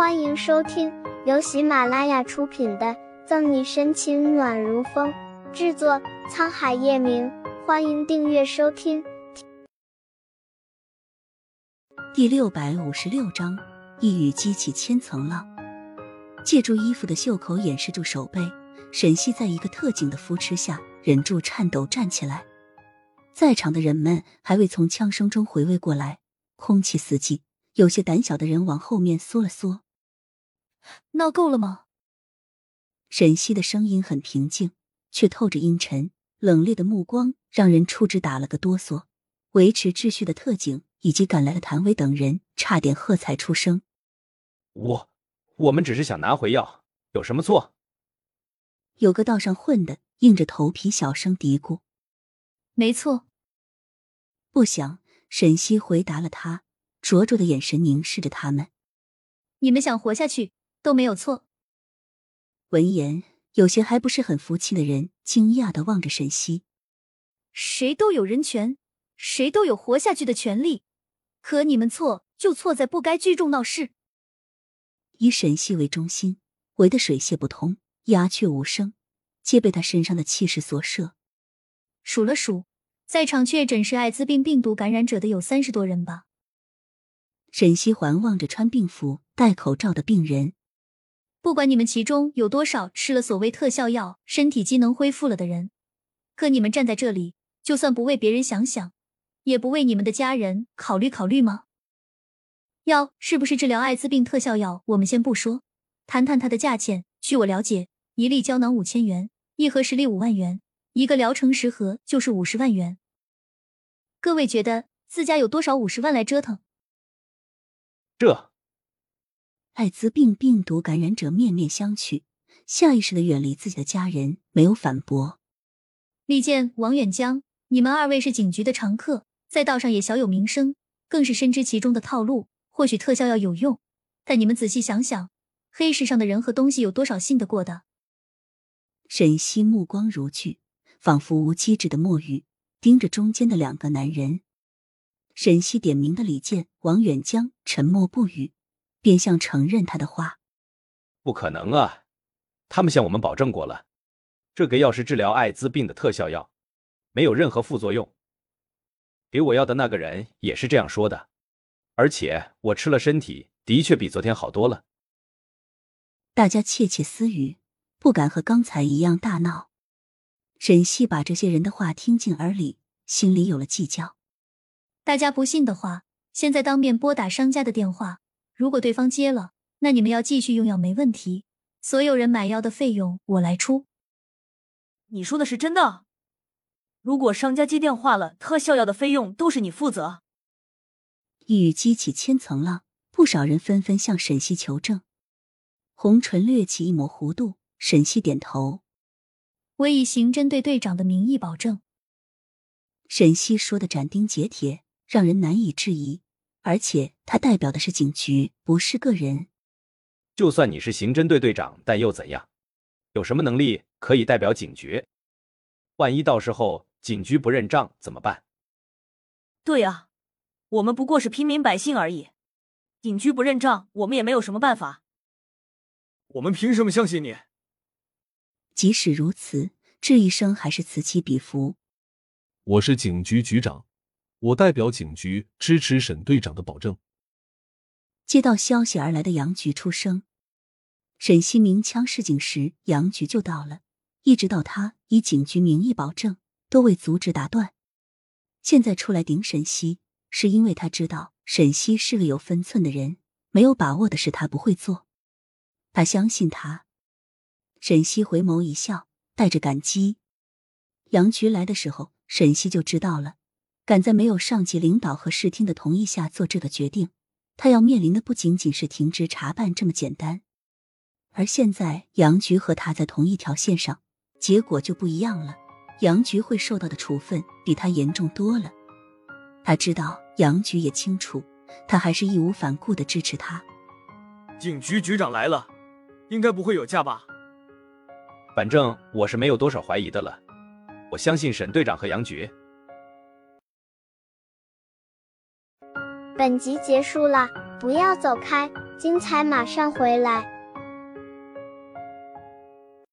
欢迎收听由喜马拉雅出品的《赠你深情暖如风》，制作沧海夜明。欢迎订阅收听。第六百五十六章，一语激起千层浪。借助衣服的袖口掩饰住手背，沈西在一个特警的扶持下，忍住颤抖站起来。在场的人们还未从枪声中回味过来，空气死寂。有些胆小的人往后面缩了缩。闹够了吗？沈西的声音很平静，却透着阴沉，冷冽的目光让人触之打了个哆嗦。维持秩序的特警以及赶来的谭伟等人差点喝彩出声。我，我们只是想拿回药，有什么错？有个道上混的硬着头皮小声嘀咕：“没错。”不想沈西回答了他。灼灼的眼神凝视着他们，你们想活下去都没有错。闻言，有些还不是很服气的人惊讶的望着沈西。谁都有人权，谁都有活下去的权利，可你们错就错在不该聚众闹事。以沈西为中心，围得水泄不通，鸦雀无声，皆被他身上的气势所摄。数了数，在场确诊是艾滋病病毒感染者的有三十多人吧。沈西环望着穿病服、戴口罩的病人，不管你们其中有多少吃了所谓特效药、身体机能恢复了的人，可你们站在这里，就算不为别人想想，也不为你们的家人考虑考虑吗？药是不是治疗艾滋病特效药？我们先不说，谈谈它的价钱。据我了解，一粒胶囊五千元，一盒十粒五万元，一个疗程十盒就是五十万元。各位觉得自家有多少五十万来折腾？这艾滋病病毒感染者面面相觑，下意识的远离自己的家人，没有反驳。李健、王远江，你们二位是警局的常客，在道上也小有名声，更是深知其中的套路。或许特效药有用，但你们仔细想想，黑市上的人和东西有多少信得过的？沈西目光如炬，仿佛无机智的墨鱼，盯着中间的两个男人。沈西点名的李健、王远江沉默不语，便像承认他的话：“不可能啊！他们向我们保证过了，这个药是治疗艾滋病的特效药，没有任何副作用。给我药的那个人也是这样说的，而且我吃了，身体的确比昨天好多了。”大家窃窃私语，不敢和刚才一样大闹。沈西把这些人的话听进耳里，心里有了计较。大家不信的话，现在当面拨打商家的电话。如果对方接了，那你们要继续用药没问题。所有人买药的费用我来出。你说的是真的？如果商家接电话了，特效药的费用都是你负责？一语激起千层浪，不少人纷纷向沈西求证。红唇掠起一抹弧度，沈西点头：“我以刑侦队队长的名义保证。”沈西说的斩钉截铁。让人难以质疑，而且他代表的是警局，不是个人。就算你是刑侦队队长，但又怎样？有什么能力可以代表警局？万一到时候警局不认账怎么办？对啊，我们不过是平民百姓而已，警局不认账，我们也没有什么办法。我们凭什么相信你？即使如此，质疑声还是此起彼伏。我是警局局长。我代表警局支持沈队长的保证。接到消息而来的杨局出声：“沈西鸣枪示警时，杨局就到了。一直到他以警局名义保证，都未阻止打断。现在出来顶沈西，是因为他知道沈西是个有分寸的人，没有把握的事他不会做。他相信他。”沈西回眸一笑，带着感激。杨局来的时候，沈西就知道了。敢在没有上级领导和视听的同意下做这个决定，他要面临的不仅仅是停职查办这么简单。而现在杨局和他在同一条线上，结果就不一样了。杨局会受到的处分比他严重多了。他知道，杨局也清楚，他还是义无反顾的支持他。警局局长来了，应该不会有假吧？反正我是没有多少怀疑的了。我相信沈队长和杨局。本集结束了，不要走开，精彩马上回来。